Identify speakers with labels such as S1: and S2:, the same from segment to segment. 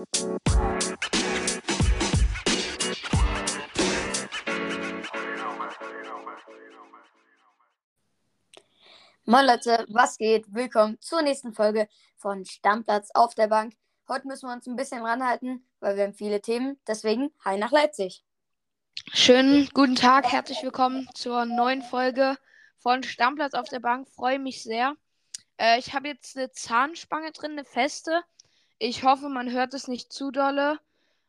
S1: Moin Leute, was geht? Willkommen zur nächsten Folge von Stammplatz auf der Bank. Heute müssen wir uns ein bisschen ranhalten, weil wir haben viele Themen. Deswegen, hi nach Leipzig.
S2: Schönen guten Tag, herzlich willkommen zur neuen Folge von Stammplatz auf der Bank. Freue mich sehr. Äh, ich habe jetzt eine Zahnspange drin, eine feste. Ich hoffe, man hört es nicht zu dolle.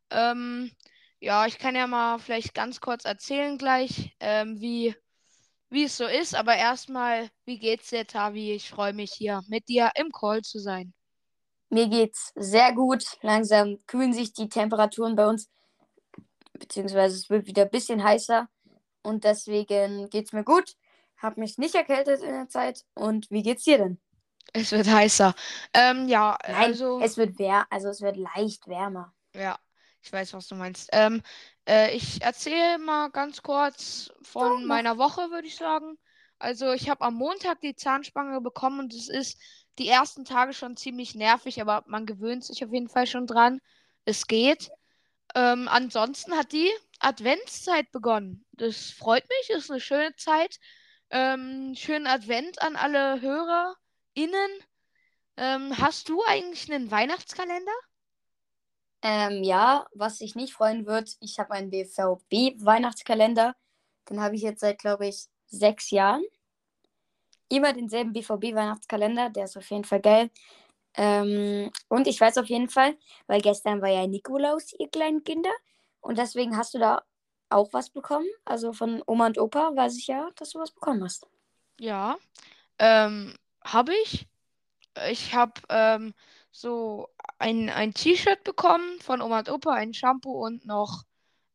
S2: Ähm, ja, ich kann ja mal vielleicht ganz kurz erzählen gleich, ähm, wie, wie es so ist. Aber erstmal, wie geht's dir, Tavi? Ich freue mich hier mit dir im Call zu sein.
S1: Mir geht's sehr gut. Langsam kühlen sich die Temperaturen bei uns, beziehungsweise es wird wieder ein bisschen heißer. Und deswegen geht's mir gut. Hab mich nicht erkältet in der Zeit. Und wie geht's dir denn?
S2: Es wird heißer. Ähm, ja,
S1: Nein,
S2: also.
S1: es wird wär also es wird leicht wärmer.
S2: Ja, ich weiß, was du meinst. Ähm, äh, ich erzähle mal ganz kurz von
S1: mach.
S2: meiner Woche, würde ich sagen. Also, ich habe am Montag die Zahnspange bekommen und es ist die ersten Tage schon ziemlich nervig, aber man gewöhnt sich auf jeden Fall schon dran. Es geht. Ähm, ansonsten hat die Adventszeit begonnen. Das freut mich, ist eine schöne Zeit. Ähm, schönen Advent an alle HörerInnen. Ähm, hast du eigentlich einen Weihnachtskalender?
S1: Ähm, ja, was sich nicht freuen wird, ich habe einen BVB-Weihnachtskalender. Den habe ich jetzt seit, glaube ich, sechs Jahren. Immer denselben BVB-Weihnachtskalender, der ist auf jeden Fall geil. Ähm, und ich weiß auf jeden Fall, weil gestern war ja Nikolaus, ihr kleinen Kinder. Und deswegen hast du da auch was bekommen. Also von Oma und Opa weiß ich ja, dass du was bekommen hast.
S2: Ja, ähm, habe ich. Ich habe ähm, so ein, ein T-Shirt bekommen von Oma und Opa, ein Shampoo und noch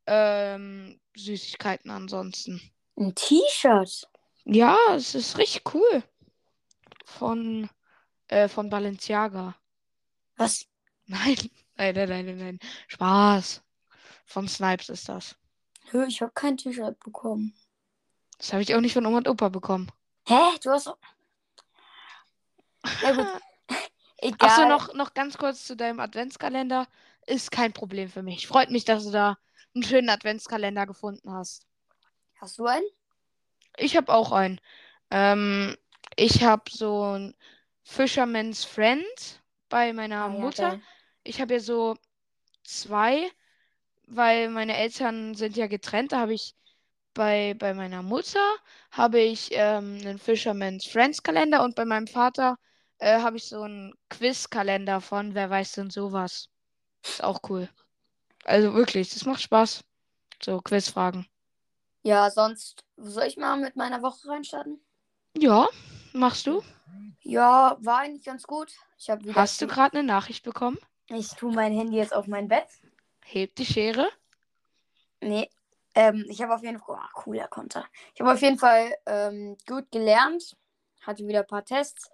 S2: ähm, Süßigkeiten ansonsten.
S1: Ein T-Shirt.
S2: Ja, es ist richtig cool. Von, äh, von Balenciaga.
S1: Was?
S2: Nein, nein, nein, nein, nein. Spaß. Von Snipes ist das.
S1: Ich habe kein T-Shirt bekommen.
S2: Das habe ich auch nicht von Oma und Opa bekommen.
S1: Hä? Du hast. Ja, gut. Egal.
S2: Achso, noch, noch ganz kurz zu deinem Adventskalender. Ist kein Problem für mich. Freut mich, dass du da einen schönen Adventskalender gefunden hast.
S1: Hast du einen?
S2: Ich habe auch einen. Ähm, ich habe so ein Fisherman's Friend bei meiner
S1: ja,
S2: Mutter.
S1: geil.
S2: Ich habe ja so zwei, weil meine Eltern sind ja getrennt. Da habe ich bei, bei meiner Mutter habe ich ähm, einen Fisherman's Friends Kalender und bei meinem Vater äh, habe ich so einen Quiz-Kalender von Wer weiß denn sowas. Ist auch cool. Also wirklich, das macht Spaß. So Quizfragen.
S1: Ja, sonst soll ich mal mit meiner Woche reinstarten?
S2: Ja, machst du?
S1: Ja, war eigentlich ganz gut. Ich habe wieder.
S2: Hast du gerade eine Nachricht bekommen?
S1: Ich tue mein Handy jetzt auf mein Bett.
S2: Heb die Schere.
S1: Nee. Ähm, ich habe auf jeden Fall. Oh, cooler Konter. Ich habe auf jeden Fall ähm, gut gelernt. Hatte wieder ein paar Tests.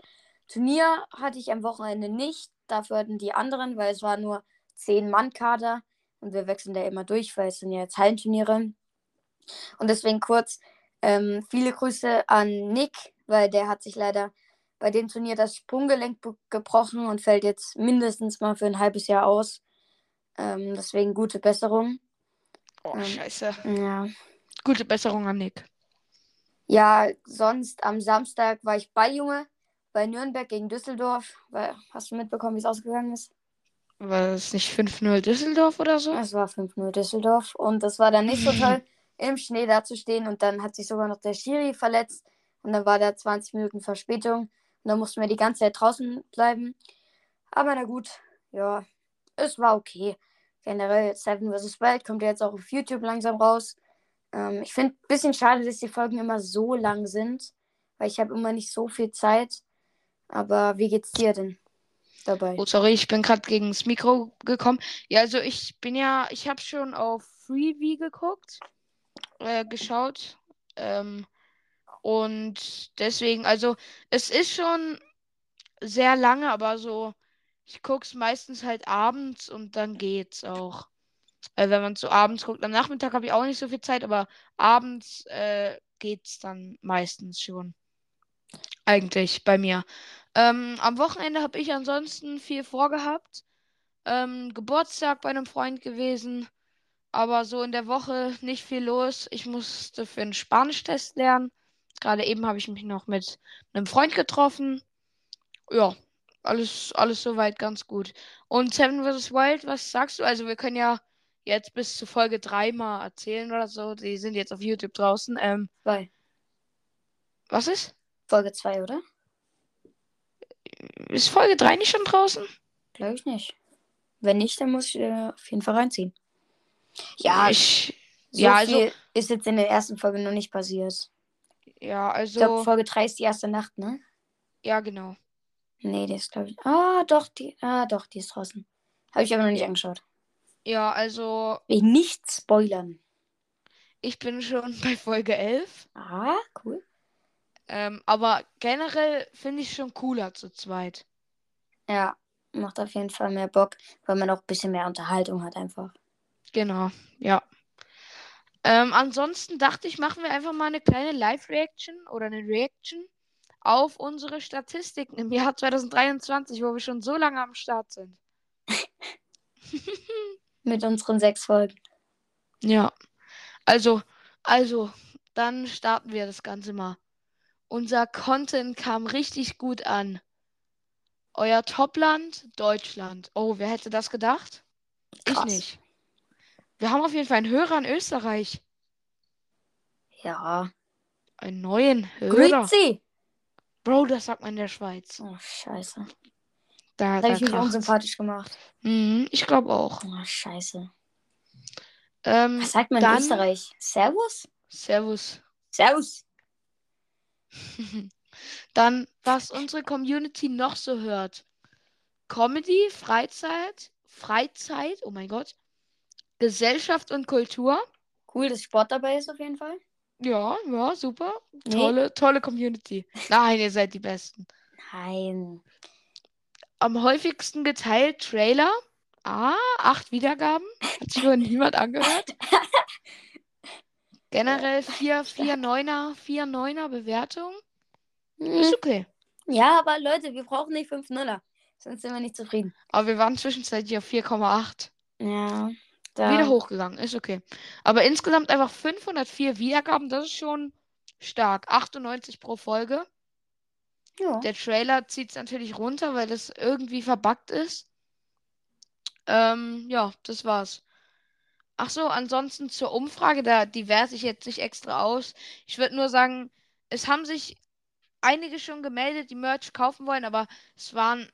S1: Turnier hatte ich am Wochenende nicht. Dafür hatten die anderen, weil es war nur 10 Mann-Kader. Und wir wechseln da immer durch, weil es sind ja jetzt Hallenturniere. Und deswegen kurz ähm, viele Grüße an Nick, weil der hat sich leider bei dem Turnier das Sprunggelenk gebrochen und fällt jetzt mindestens mal für ein halbes Jahr aus. Ähm, deswegen gute Besserung.
S2: Oh,
S1: Ähm.
S2: scheiße.
S1: Ja.
S2: Gute Besserung an Nick.
S1: Ja, sonst am Samstag war ich bei Junge, bei Nürnberg gegen Düsseldorf. Weil, hast du mitbekommen, wie es ausgegangen ist?
S2: War es nicht 5-0 Düsseldorf oder so?
S1: Es war 5-0 Düsseldorf und das war dann nicht so toll, im Schnee dazustehen und dann hat sich sogar noch der Schiri verletzt und dann war da 20 Minuten Verspätung und dann mussten wir die ganze Zeit draußen bleiben. Aber na gut, ja, es war okay. Generell Seven vs. Wild kommt ja jetzt auch auf YouTube langsam raus. Ähm, ich finde ein bisschen schade, dass die Folgen immer so lang sind, weil ich habe immer nicht so viel Zeit. Aber wie geht's dir denn dabei?
S2: Oh, sorry, ich bin gerade gegen das Mikro gekommen. Ja, also ich bin ja, ich habe schon auf Freebie geguckt, äh, geschaut. Ähm, und deswegen, also es ist schon sehr lange, aber so, ich gucke es meistens halt abends und dann geht's auch. Äh, wenn man so abends guckt. Am Nachmittag habe ich auch nicht so viel Zeit, aber abends äh, geht's dann meistens schon. Eigentlich bei mir. Ähm, am Wochenende habe ich ansonsten viel vorgehabt. Ähm, Geburtstag bei einem Freund gewesen. Aber so in der Woche nicht viel los. Ich musste für einen Spanisch-Test lernen. Gerade eben habe ich mich noch mit einem Freund getroffen. Ja, alles, alles soweit ganz gut. Und Seven vs. Wild, was sagst du? Also wir können ja jetzt bis zu Folge 3 mal erzählen oder so. Die sind jetzt auf YouTube draußen. Ähm,
S1: Zwei.
S2: was ist?
S1: Folge 2, oder?
S2: Ist Folge 3 nicht schon draußen?
S1: Glaube ich nicht. Wenn nicht, dann muss ich äh, auf jeden Fall reinziehen. Ja,
S2: ich.
S1: so
S2: ja, also.
S1: ist jetzt in der ersten Folge noch nicht passiert.
S2: Ja,
S1: Ich glaube,
S2: also.
S1: Folge 3 ist die erste Nacht, ne?
S2: Ja, genau.
S1: Nee, die ist, glaube ich. Ah, doch, die. Ah, doch, die ist draußen. Habe ich aber noch nicht angeschaut.
S2: Ja, also.
S1: Will nicht spoilern.
S2: Ich bin schon bei Folge 11.
S1: Ah, cool.
S2: Ähm, aber generell finde ich schon cooler zu zweit.
S1: Ja, macht auf jeden Fall mehr Bock, weil man auch ein bisschen mehr Unterhaltung hat einfach.
S2: Genau, ja. Ähm, ansonsten dachte ich, machen wir einfach mal eine kleine Live-Reaction oder eine Reaction auf unsere Statistiken im Jahr 2023, wo wir schon so lange am Start sind.
S1: Mit unseren sechs Folgen.
S2: Ja. Also, also, dann starten wir das Ganze mal. Unser Content kam richtig gut an. Euer Topland, Deutschland. Oh, wer hätte das gedacht?
S1: Krass.
S2: Ich nicht. Wir haben auf jeden Fall einen Hörer in Österreich.
S1: Ja.
S2: Einen neuen Hörer.
S1: Grüezi!
S2: Bro, das sagt man in der Schweiz.
S1: Oh, scheiße.
S2: Da,
S1: Das
S2: da
S1: habe ich mich unsympathisch gemacht.
S2: Mhm, ich glaube auch.
S1: Oh, scheiße.
S2: Ähm,
S1: Was sagt man
S2: dann-
S1: in Österreich? Servus?
S2: Servus.
S1: Servus.
S2: Dann, was unsere Community noch so hört. Comedy, Freizeit, Freizeit, oh mein Gott. Gesellschaft und Kultur.
S1: Cool, dass Sport dabei ist auf jeden Fall.
S2: Ja, ja, super.
S1: Nee.
S2: Tolle, tolle Community. Nein, ihr seid die Besten.
S1: Nein.
S2: Am häufigsten geteilt Trailer. Ah, acht Wiedergaben. Hat sich wohl niemand angehört. Generell vier, vier Neuner, vier Neuner Bewertungen. Ist
S1: Hm.
S2: okay.
S1: Ja, aber Leute, wir brauchen nicht 5 Nuller. Sonst sind wir nicht zufrieden.
S2: Aber wir waren zwischenzeitlich auf 4,8.
S1: Ja. Da.
S2: Wieder hochgegangen, ist okay. Aber insgesamt einfach 504 Wiedergaben, das ist schon stark. 98 pro Folge.
S1: Ja.
S2: Der Trailer zieht es natürlich runter, weil das irgendwie verbuggt ist. Ähm, ja, das war's. Ach so, ansonsten zur Umfrage, da die werte ich jetzt nicht extra aus. Ich würde nur sagen, es haben sich einige schon gemeldet, die Merch kaufen wollen, aber es waren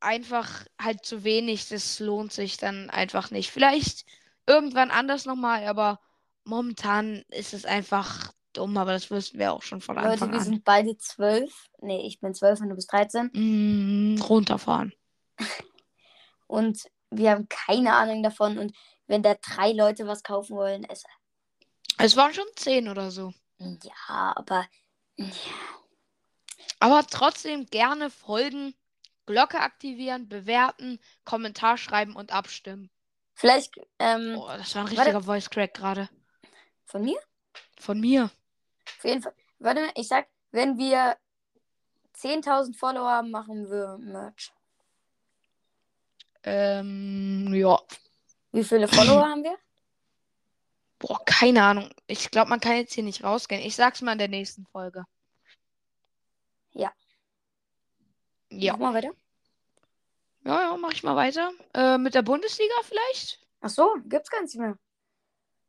S2: einfach halt zu wenig. Das lohnt sich dann einfach nicht. Vielleicht irgendwann anders nochmal, aber momentan ist es einfach dumm, aber das wussten wir auch schon von
S1: Leute,
S2: Anfang
S1: wir
S2: an.
S1: sind beide 12. Nee, ich bin 12 und du bist 13.
S2: Mm, runterfahren.
S1: Und wir haben keine Ahnung davon. Und wenn da drei Leute was kaufen wollen, es.
S2: Es waren schon zehn oder so.
S1: Ja, aber.
S2: Aber trotzdem gerne folgen, Glocke aktivieren, bewerten, Kommentar schreiben und abstimmen.
S1: Vielleicht ähm,
S2: Oh, das war ein
S1: Warte.
S2: richtiger Voice Crack gerade.
S1: von mir?
S2: Von mir.
S1: Auf jeden Fall. Warte mal, ich sag, wenn wir 10.000 Follower haben, machen wir Merch.
S2: Ähm, ja.
S1: Wie viele Follower haben wir?
S2: Boah, keine Ahnung. Ich glaube, man kann jetzt hier nicht rausgehen. Ich sag's mal in der nächsten Folge.
S1: Ja.
S2: Ja.
S1: Mach mal weiter.
S2: Ja, ja, mach ich mal weiter. Äh, mit der Bundesliga vielleicht?
S1: Ach so, gibt's gar nichts mehr.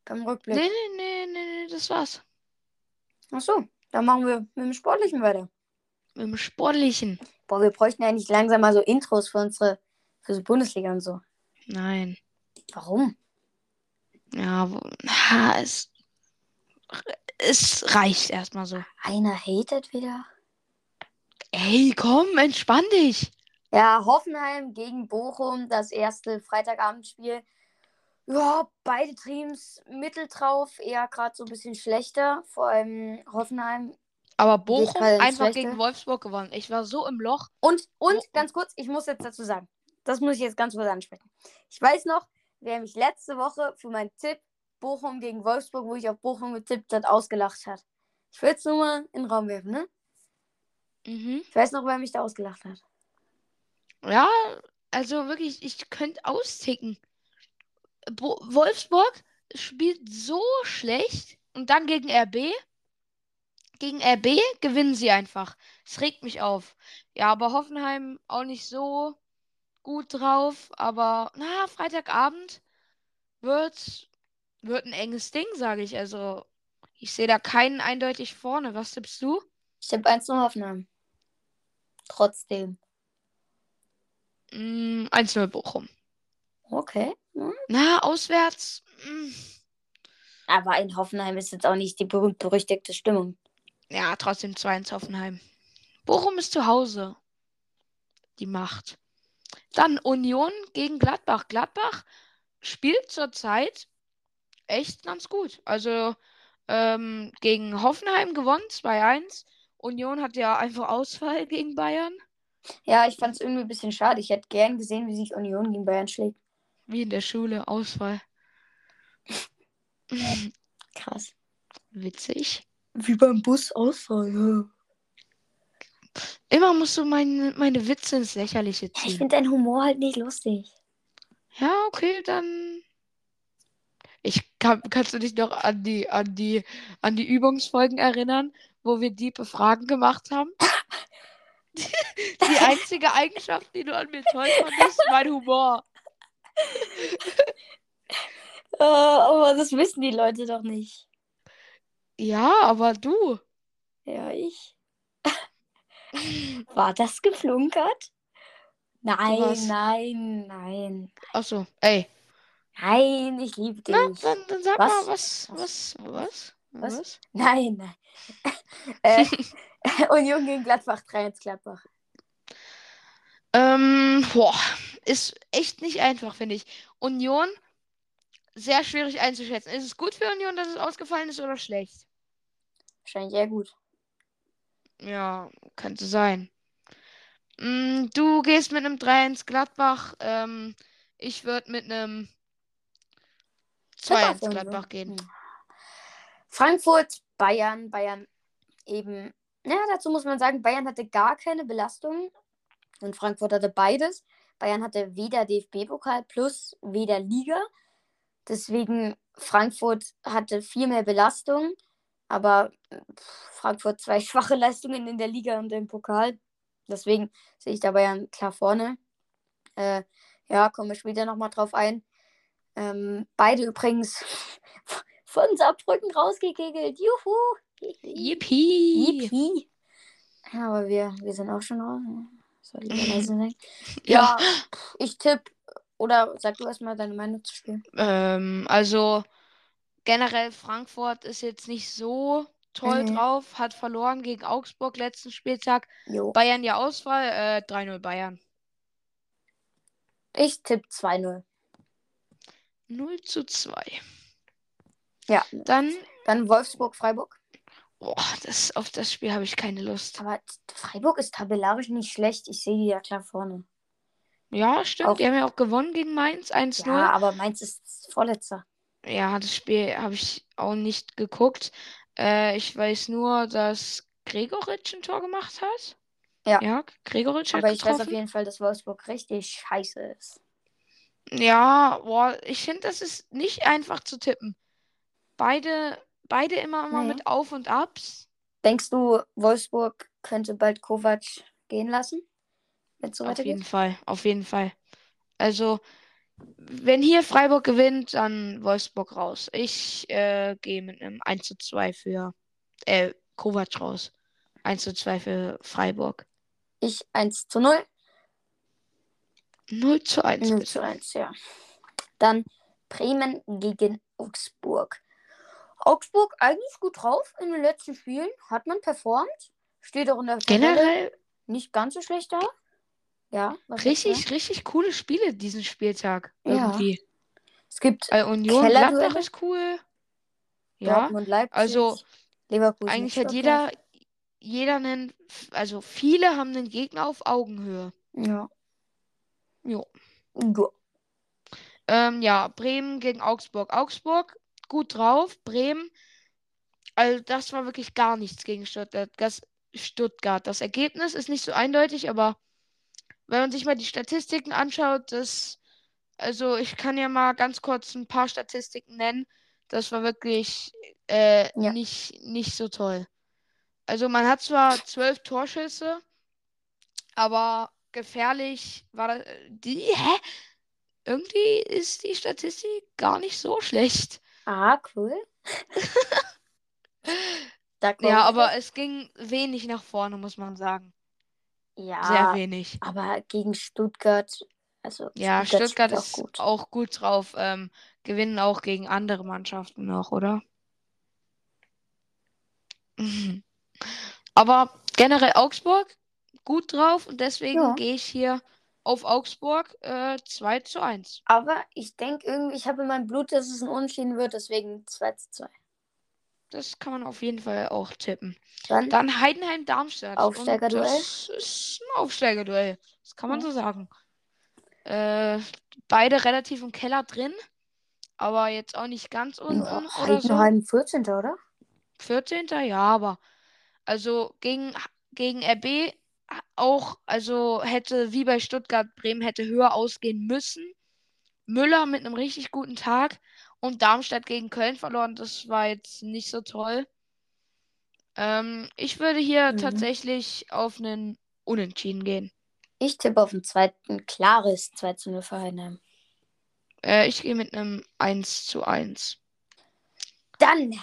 S1: Beim Rückblick.
S2: Nee, nee, nee, nee, nee, das war's.
S1: Ach so, dann machen wir mit dem Sportlichen weiter.
S2: Mit dem Sportlichen.
S1: Boah, wir bräuchten eigentlich langsam mal so Intros für unsere für so Bundesliga und so.
S2: Nein.
S1: Warum?
S2: Ja, ha, es, es reicht erstmal so.
S1: Einer hatet wieder.
S2: Ey, komm, entspann dich.
S1: Ja, Hoffenheim gegen Bochum, das erste Freitagabendspiel. Ja, beide Teams mittel drauf, eher gerade so ein bisschen schlechter. Vor allem Hoffenheim.
S2: Aber Bochum einfach gegen Wolfsburg gewonnen. Ich war so im Loch.
S1: Und, und ganz kurz, ich muss jetzt dazu sagen, das muss ich jetzt ganz kurz ansprechen. Ich weiß noch, wer mich letzte Woche für meinen Tipp Bochum gegen Wolfsburg, wo ich auf Bochum getippt hat, ausgelacht hat. Ich will jetzt nur mal in den Raum werfen, ne?
S2: Mhm.
S1: Ich weiß noch, wer mich da ausgelacht hat.
S2: Ja, Also wirklich, ich könnte austicken. Bo Wolfsburg spielt so schlecht und dann gegen RB. Gegen RB gewinnen sie einfach. Es regt mich auf. Ja, aber Hoffenheim auch nicht so gut drauf. Aber na, Freitagabend wird, wird ein enges Ding, sage ich. Also, ich sehe da keinen eindeutig vorne. Was tippst du?
S1: Ich habe 1 0 Hoffenheim. Trotzdem.
S2: Mm, 1-0 Bochum.
S1: Okay. Hm.
S2: Na, auswärts. mm,
S1: Aber in Hoffenheim ist jetzt auch nicht die berühmt-berüchtigte Stimmung.
S2: Ja, trotzdem 2-1 Hoffenheim. Bochum ist zu Hause. Die Macht. Dann Union gegen Gladbach. Gladbach spielt zurzeit echt ganz gut. Also ähm, gegen Hoffenheim gewonnen, 2-1. Union hat ja einfach Ausfall gegen Bayern.
S1: Ja, ich fand es irgendwie ein bisschen schade. Ich hätte gern gesehen, wie sich Union gegen Bayern schlägt.
S2: Wie in der Schule, Ausfall.
S1: Krass.
S2: Witzig.
S1: Wie beim Bus Ausfall, ja.
S2: Immer musst du meine, meine Witze ins Lächerliche
S1: Ich
S2: ziehen.
S1: finde deinen Humor halt nicht lustig.
S2: Ja, okay, dann. Ich kann, kannst du dich noch an die, an die, an die Übungsfolgen erinnern, wo wir diepe Fragen gemacht haben? Die einzige Eigenschaft, die du an mir toll fandest, ist mein Humor.
S1: Äh, aber das wissen die Leute doch nicht.
S2: Ja, aber du.
S1: Ja, ich. War das geflunkert? Nein,
S2: Was?
S1: nein, nein.
S2: Achso, ey.
S1: Nein, ich liebe dich.
S2: Na, dann, dann sag
S1: Was?
S2: mal, was, was, was?
S1: Was? Nein, nein. äh, Union gegen Gladbach, 3-1 Gladbach.
S2: Ähm, boah, ist echt nicht einfach, finde ich. Union, sehr schwierig einzuschätzen. Ist es gut für Union, dass es ausgefallen ist oder schlecht?
S1: Wahrscheinlich eher gut.
S2: Ja, könnte sein. Mm, du gehst mit einem 3-1 Gladbach. Ähm, ich würde mit einem 2-1
S1: für
S2: Gladbach gehen.
S1: Frankfurt, Bayern, Bayern eben. Ja, dazu muss man sagen, Bayern hatte gar keine Belastung und Frankfurt hatte beides. Bayern hatte weder DFB-Pokal plus weder Liga. Deswegen Frankfurt hatte viel mehr Belastung, aber Frankfurt zwei schwache Leistungen in der Liga und im Pokal. Deswegen sehe ich da Bayern klar vorne. Äh, ja, kommen wir später nochmal drauf ein. Ähm, beide übrigens von Saarbrücken rausgekegelt. Juhu!
S2: Yippie!
S1: Yippie! Ja, aber wir, wir sind auch schon raus. Soll ich leise sein?
S2: Ja.
S1: Ja, ich tippe. Oder sag du erstmal deine Meinung zu spielen.
S2: Ähm, also generell Frankfurt ist jetzt nicht so toll
S1: Mhm.
S2: drauf, hat verloren gegen Augsburg letzten Spieltag.
S1: Jo.
S2: Bayern ja Ausfall, äh, 3-0 Bayern.
S1: Ich tippe 2-0.
S2: 0 zu 2.
S1: Ja.
S2: Dann,
S1: Dann Wolfsburg-Freiburg.
S2: boah, das, auf das Spiel habe ich keine Lust.
S1: Aber Freiburg ist tabellarisch nicht schlecht. Ich sehe die ja klar vorne.
S2: Ja, stimmt.
S1: Auch-
S2: Die haben ja auch gewonnen gegen Mainz 1-0.
S1: Ja, aber Mainz ist Vorletzter.
S2: Ja, das Spiel habe ich auch nicht geguckt. Äh, ich weiß nur, dass Gregoritsch ein Tor gemacht hat.
S1: Ja.
S2: Ja, Gregoritsch hat
S1: Aber ich weiß auf
S2: getroffen.
S1: jeden Fall, dass Wolfsburg richtig scheiße ist.
S2: Ja, boah, ich finde, das ist nicht einfach zu tippen. Beide, beide immer, immer
S1: Nee.
S2: mit Auf und Abs.
S1: Denkst du, Wolfsburg könnte bald Kovac gehen lassen? Wenn es so
S2: Auf jeden
S1: weitergeht?
S2: Fall, auf jeden Fall. Also, wenn hier Freiburg gewinnt, dann Wolfsburg raus. Ich äh, gehe mit einem 1 zu 2 für äh, Kovac raus. 1 zu 2 für Freiburg.
S1: Ich 1 zu 0.
S2: 0 zu 1
S1: 0
S2: bitte.
S1: zu 1, ja. Dann Bremen gegen Augsburg. Augsburg eigentlich gut drauf in den letzten Spielen. Hat man performt. Steht auch in der Tabelle
S2: Generell
S1: nicht ganz so schlecht da. Ja,
S2: richtig, richtig coole Spiele diesen Spieltag.
S1: Ja.
S2: Irgendwie.
S1: Es gibt
S2: Bei Union
S1: Kellerduelle.
S2: Gladbach ist cool. Ja,
S1: Leipzig,
S2: also
S1: Leverkusen.
S2: eigentlich hat jeder, jeder einen, also viele haben einen Gegner auf Augenhöhe.
S1: Ja.
S2: Jo.
S1: Ja.
S2: Ähm, ja, Bremen gegen Augsburg. Augsburg gut drauf. Bremen, also das war wirklich gar nichts gegen Stuttgart. Das, Stuttgart. Das Ergebnis ist nicht so eindeutig, aber wenn man sich mal die Statistiken anschaut, das, also ich kann ja mal ganz kurz ein paar Statistiken nennen. Das war wirklich äh,
S1: Ja.
S2: nicht, nicht so toll. Also man hat zwar zwölf Torschüsse, aber gefährlich war das. Die, hä? Irgendwie ist die Statistik gar nicht so schlecht.
S1: Ah, cool.
S2: Ja, aber es ging wenig nach vorne, muss man sagen.
S1: Ja,
S2: Sehr wenig.
S1: aber gegen Stuttgart, also
S2: Ja,
S1: Stuttgart,
S2: Stuttgart
S1: spielt
S2: ist
S1: auch gut.
S2: auch gut drauf. Ähm, gewinnen auch gegen andere Mannschaften noch, oder? Aber generell Augsburg gut drauf und deswegen
S1: Ja.
S2: gehe ich hier auf Augsburg äh, 2 zu 1.
S1: Aber ich denke irgendwie, ich habe in meinem Blut, dass es ein Unentschieden wird, deswegen 2 zu 2.
S2: Das kann man auf jeden Fall auch tippen.
S1: Dann,
S2: Dann Heidenheim-Darmstadt.
S1: Aufsteigerduell?
S2: Das ist ein Aufsteigerduell. Das kann man
S1: Ja.
S2: so sagen. Äh, beide relativ im Keller drin, aber jetzt auch nicht ganz unten
S1: ja,
S2: oder so.
S1: Heidenheim 14. oder?
S2: 14. Ja, aber also gegen, gegen RB auch, also hätte wie bei Stuttgart, Bremen hätte höher ausgehen müssen. Müller mit einem richtig guten Tag und Darmstadt gegen Köln verloren. Das war jetzt nicht so toll. Ähm, ich würde hier
S1: Mhm.
S2: tatsächlich auf einen Unentschieden gehen.
S1: Ich tippe auf ein zweiten klares 2 zu 0 für Heidenheim.
S2: Äh, ich gehe mit einem 1 zu 1.
S1: Dann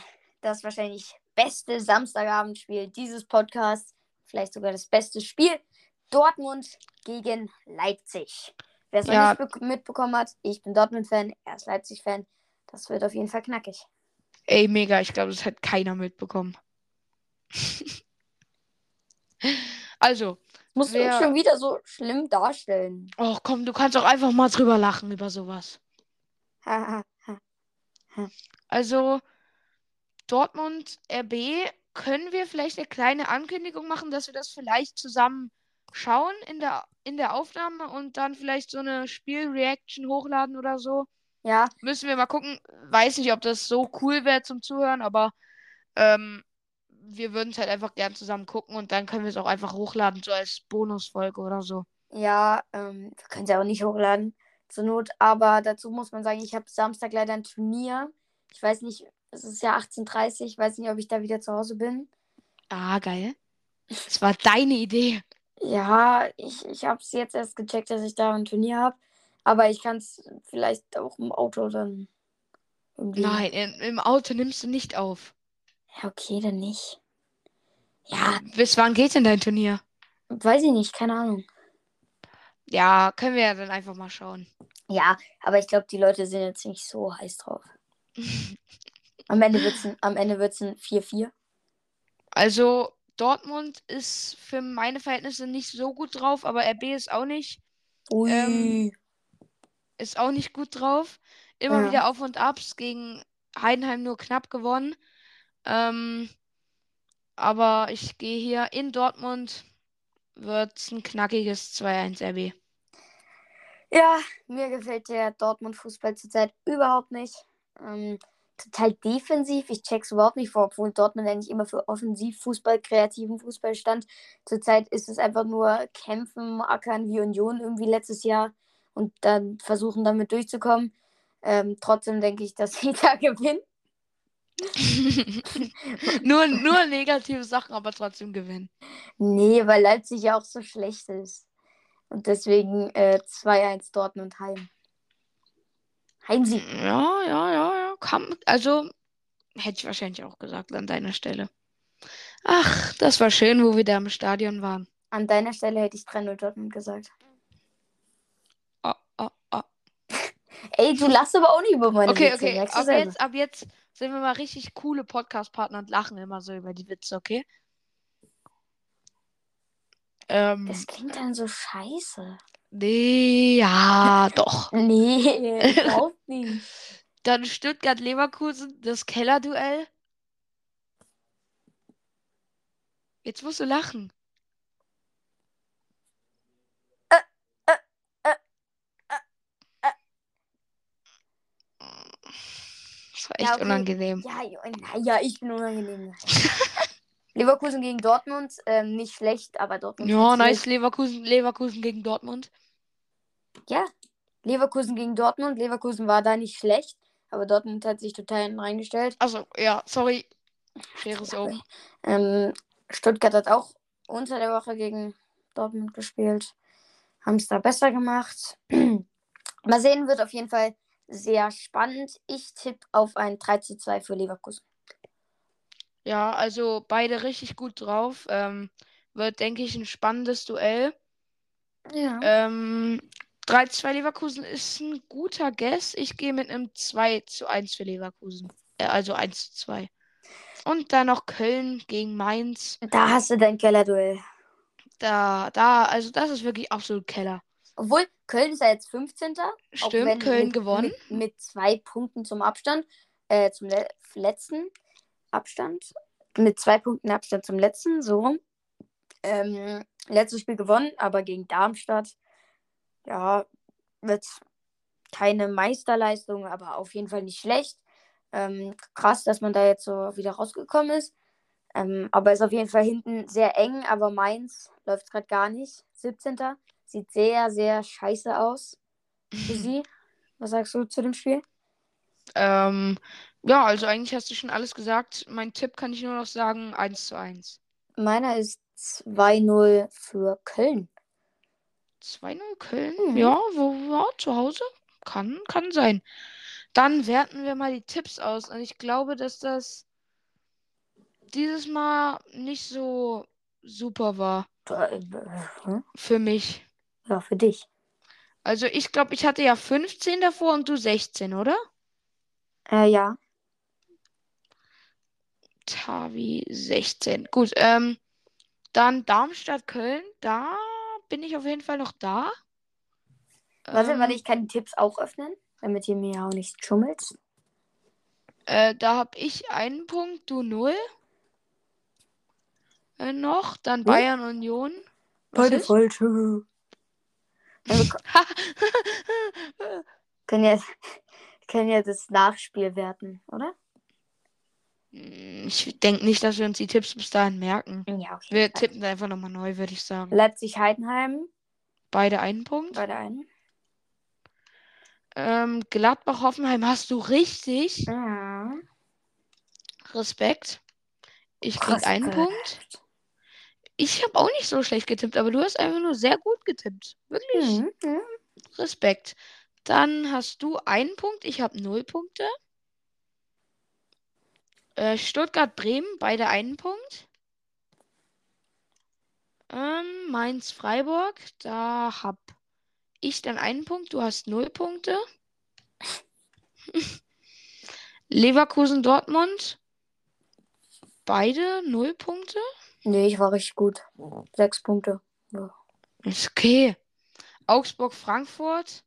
S1: das wahrscheinlich beste Samstagabendspiel dieses Podcasts. Vielleicht sogar das beste Spiel. Dortmund gegen Leipzig. Wer es
S2: Ja.
S1: noch nicht be- mitbekommen hat, ich bin Dortmund-Fan, er ist Leipzig-Fan. Das wird auf jeden Fall knackig.
S2: Ey, mega, ich glaube, das hat keiner mitbekommen. also,
S1: Musst du
S2: Wer-
S1: schon wieder so schlimm darstellen.
S2: oh komm, du kannst auch einfach mal drüber lachen über sowas. Also, Dortmund, RB, können wir vielleicht eine kleine Ankündigung machen, dass wir das vielleicht zusammen schauen in der, in der Aufnahme und dann vielleicht so eine Spielreaction hochladen oder so?
S1: Ja,
S2: Müssen wir mal gucken. Weiß nicht, ob das so cool wäre zum Zuhören, aber ähm, wir würden es halt einfach gern zusammen gucken und dann können wir es auch einfach hochladen, so als Bonusfolge oder so.
S1: ja, ähm, wir können sie auch nicht hochladen zur Not. Aber dazu muss man sagen, ich habe Samstag leider ein Turnier. Ich weiß nicht, es ist ja 18.30 Uhr. Ich weiß nicht, ob ich da wieder zu Hause bin.
S2: Ah, geil. Das war deine Idee.
S1: Ja, ich, ich habe es jetzt erst gecheckt, dass ich da ein Turnier habe. Aber ich kann es vielleicht auch im Auto dann irgendwie.
S2: Nein, in, im Auto nimmst du nicht auf.
S1: Ja, okay, dann nicht. Ja,
S2: Bis wann geht denn dein Turnier?
S1: weiß ich nicht, keine Ahnung.
S2: Ja, können wir ja dann einfach mal schauen.
S1: Ja, aber ich glaube, die Leute sind jetzt nicht so heiß drauf. Am Ende wird es ein, am Ende wird's ein 4-4.
S2: Also, Dortmund ist für meine Verhältnisse nicht so gut drauf, aber RB ist auch nicht,
S1: Ui.
S2: Ähm, ist auch nicht gut drauf. Immer
S1: Ja.
S2: wieder Auf und Abs gegen Heidenheim nur knapp gewonnen. Ähm, aber ich gehe hier in Dortmund, wird ein knackiges 2-1 RB.
S1: Ja, mir gefällt der Dortmund-Fußball zurzeit überhaupt nicht. Ähm, total defensiv. Ich check's überhaupt nicht vor, obwohl Dortmund eigentlich immer für Offensivfußball, kreativen Fußball stand. Zurzeit ist es einfach nur kämpfen, ackern wie Union irgendwie letztes Jahr und dann versuchen damit durchzukommen. Ähm, trotzdem denke ich, dass sie da gewinnen.
S2: nur, nur negative Sachen, aber trotzdem gewinnen.
S1: Nee, weil Leipzig ja auch so schlecht ist. Und deswegen äh, 2-1 Dortmund heim. Heimsieg.
S2: Ja, ja, ja, ja. Kann, also, hätte ich wahrscheinlich auch gesagt an deiner Stelle. Ach, das war schön, wo wir da im Stadion waren.
S1: An deiner Stelle hätte ich 3-0 Dortmund gesagt.
S2: Oh, oh.
S1: Ey, du lachst aber auch nicht über meine
S2: Okay,
S1: Witze.
S2: okay.
S1: du
S2: Ab
S1: selber.
S2: jetzt, ab jetzt sind wir mal richtig coole Podcast-Partner und lachen immer so über die Witze, okay? Ähm,
S1: Das klingt dann so scheiße.
S2: nee, ja, doch.
S1: Nee, überhaupt nicht.
S2: Dann Stuttgart-Leverkusen, das Kellerduell. Jetzt musst du lachen.
S1: äh, äh, äh.
S2: Das war
S1: Ja,
S2: echt
S1: okay.
S2: unangenehm.
S1: Ja, naja, ich bin unangenehm. Leverkusen gegen Dortmund, ähm, nicht schlecht, aber Dortmund.
S2: Ja, nice. Leverkusen, Leverkusen gegen Dortmund.
S1: Ja, Leverkusen gegen Dortmund. Leverkusen war da nicht schlecht, aber Dortmund hat sich total reingestellt.
S2: Also, ja, sorry. Schere oben.
S1: Ähm, Stuttgart hat auch unter der Woche gegen Dortmund gespielt. Haben es da besser gemacht. Mal sehen, wird auf jeden Fall sehr spannend. Ich tippe auf ein 3 zu 2 für Leverkusen.
S2: Ja, also beide richtig gut drauf. Ähm, wird, denke ich, ein spannendes Duell.
S1: Ja.
S2: Ähm, 3-2 Leverkusen ist ein guter Guess. Ich gehe mit einem 2 zu 1 für Leverkusen. Äh, also 1 zu 2. Und dann noch Köln gegen Mainz.
S1: Da hast du dein Kellerduell.
S2: Da, da, also das ist wirklich absolut Keller.
S1: Obwohl, Köln ist ja jetzt 15. auch
S2: Stimmt, Köln
S1: mit,
S2: gewonnen.
S1: Mit, mit zwei Punkten zum Abstand. Äh, zum le letzten Abstand. Mit zwei Punkten Abstand zum letzten, so rum. Ähm, letztes Spiel gewonnen, aber gegen Darmstadt. Ja, wird keine Meisterleistung, aber auf jeden Fall nicht schlecht. Ähm, krass, dass man da jetzt so wieder rausgekommen ist. Ähm, aber ist auf jeden Fall hinten sehr eng, aber Mainz läuft gerade gar nicht. 17. Sieht sehr, sehr scheiße aus für sie. Was sagst du zu dem Spiel?
S2: Ähm, ja, also eigentlich hast du schon alles gesagt. Mein Tipp kann ich nur noch sagen, 1 zu 1.
S1: Meiner ist 2-0 für Köln.
S2: 2-0 Köln?
S1: Mhm.
S2: Ja, wo war zu Hause? Kann, kann sein. Dann werten wir mal die Tipps aus. Und ich glaube, dass das dieses Mal nicht so super war
S1: Äh, hm?
S2: für mich.
S1: Ja, für dich.
S2: Also ich glaube, ich hatte ja 15 davor und du 16, oder?
S1: Äh, ja.
S2: Tavi 16. Gut, ähm, dann Darmstadt, Köln. Da bin ich auf jeden Fall noch da.
S1: Warte,
S2: Ähm,
S1: warte, ich kann die Tipps auch öffnen, damit ihr mir ja auch nicht schummelt.
S2: Äh, da habe ich einen Punkt, du null. Äh, noch. Dann
S1: Hm?
S2: Bayern Union. Was ist?
S1: falsche. Können ja, können ja das Nachspiel werten, oder?
S2: Hm, Ich denke nicht, dass wir uns die Tipps bis dahin merken.
S1: Ja, okay.
S2: Wir tippen einfach nochmal neu, würde ich sagen.
S1: Leipzig-Heidenheim,
S2: Beide einen Punkt.
S1: bei der einen.
S2: Ähm, Gladbach-Hoffenheim hast du richtig.
S1: Ja.
S2: Respekt. Ich krieg einen
S1: Respekt.
S2: Punkt. Ich habe auch nicht so schlecht getippt, aber du hast einfach nur sehr gut getippt. Wirklich.
S1: Mhm. mhm.
S2: Respekt. Dann hast du einen Punkt, ich habe null Punkte. Äh, Stuttgart-Bremen, beide einen Punkt. Ähm, Mainz-Freiburg, da hab ich dann einen Punkt, du hast null Punkte. Leverkusen-Dortmund, beide null Punkte.
S1: Nee, ich war richtig gut. Sechs Punkte.
S2: Ist okay. Augsburg-Frankfurt.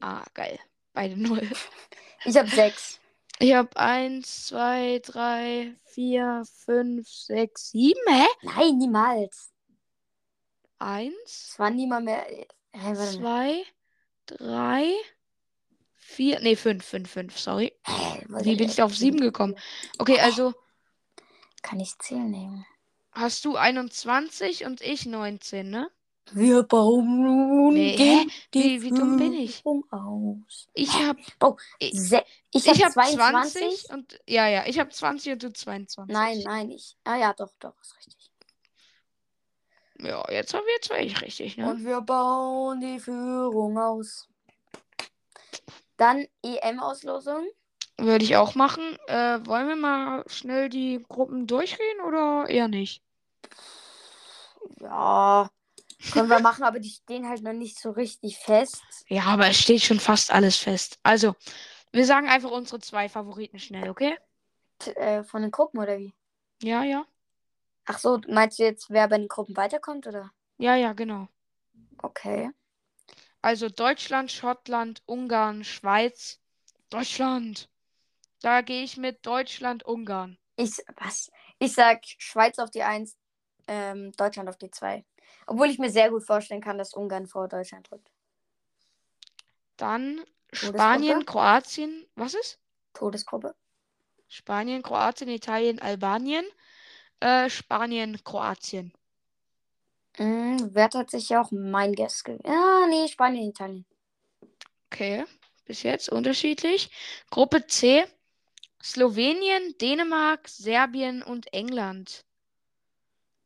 S2: Ah, geil. Beide null.
S1: Ich habe sechs.
S2: Ich habe eins, zwei, drei, vier, fünf, sechs, sieben. Hä?
S1: Nein, niemals.
S2: Eins,
S1: Es war niemand mehr. Hä,
S2: zwei, drei, vier. Nee, fünf, fünf, fünf, sorry.
S1: Hä,
S2: Wie bin ich auf sieben gekommen? Okay, also
S1: Kann ich zählen nehmen.
S2: hast du 21 und ich 19, ne?
S1: Wir bauen nun
S2: Nee, hä?
S1: die
S2: Wie- wie dumm bin ich?
S1: Führung aus.
S2: Ich habe Ich-
S1: ich
S2: ich
S1: habe
S2: hab
S1: 22.
S2: 20 und ja, ja, ich habe 20 und du 22.
S1: Nein, nein, ich. Ah ja, doch, doch, ist richtig.
S2: Ja, jetzt haben wir zwei richtig, ne?
S1: Und wir bauen die Führung aus. Dann EM-Auslosung.
S2: Würde ich auch machen. Äh, wollen wir mal schnell die Gruppen durchgehen oder eher nicht?
S1: Ja, können wir machen, aber die stehen halt noch nicht so richtig fest.
S2: Ja, aber es steht schon fast alles fest. Also, wir sagen einfach unsere zwei Favoriten schnell, okay?
S1: T äh, von den Gruppen oder wie?
S2: Ja, ja.
S1: Ach so, meinst du jetzt, wer bei den Gruppen weiterkommt oder?
S2: Ja, ja, genau.
S1: Okay.
S2: Also Deutschland, Schottland, Ungarn, Schweiz. Deutschland. Da gehe ich mit Deutschland, Ungarn.
S1: Ich, was? Ich sag Schweiz auf die 1, ähm, Deutschland auf die 2. Obwohl ich mir sehr gut vorstellen kann, dass Ungarn vor Deutschland drückt.
S2: Dann? Spanien, Kroatien. Was ist?
S1: Todesgruppe.
S2: Spanien, Kroatien, Italien, Albanien. Äh, Spanien, Kroatien.
S1: Mm, Wäre tatsächlich auch mein Guess gewesen. Ja, nee, Spanien, Italien.
S2: Okay, bis jetzt unterschiedlich. Gruppe C. Slowenien, Dänemark, Serbien und England.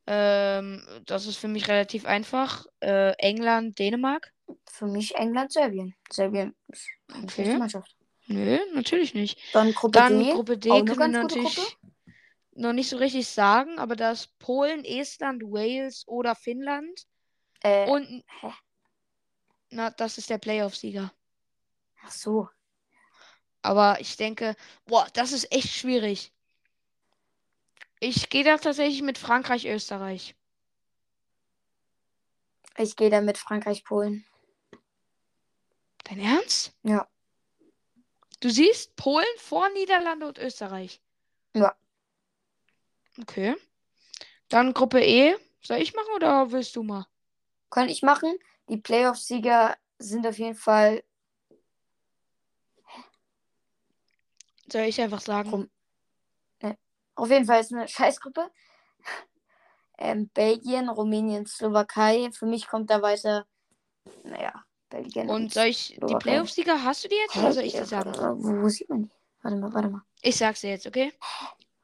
S2: Ähm, das ist für mich relativ einfach. Äh, England, Dänemark.
S1: Für mich England, Serbien. Serbien ist eine
S2: Okay.
S1: schlechte Mannschaft.
S2: Nö, natürlich nicht.
S1: Dann Gruppe
S2: Dann
S1: D.
S2: Gruppe D können wir natürlich
S1: Gruppe.
S2: noch nicht so richtig sagen, aber da ist Polen, Estland, Wales oder Finnland.
S1: Äh,
S2: Und
S1: hä?
S2: na, das ist der Playoff-Sieger.
S1: Ach so.
S2: Aber ich denke, boah, das ist echt schwierig. Ich gehe da tatsächlich mit Frankreich, Österreich.
S1: Ich gehe dann mit Frankreich, Polen.
S2: Dein Ernst?
S1: Ja.
S2: Du siehst Polen vor Niederlande und Österreich.
S1: Ja.
S2: Okay. Dann Gruppe E. Soll ich machen oder willst du mal?
S1: Kann ich machen. Die Playoff-Sieger sind auf jeden Fall
S2: Soll ich einfach sagen?
S1: Rum- Auf jeden Fall ist eine Scheißgruppe. Ähm, Belgien, Rumänien, Slowakei. Für mich kommt da weiter, naja, Belgien.
S2: Und soll ich die
S1: Slowakei.
S2: Playoff-Sieger hast du die jetzt
S1: Hä?
S2: oder soll ich die
S1: Ja,
S2: sagen?
S1: Wo, wo sieht man die? Warte mal, warte mal.
S2: Ich sag's dir jetzt, okay?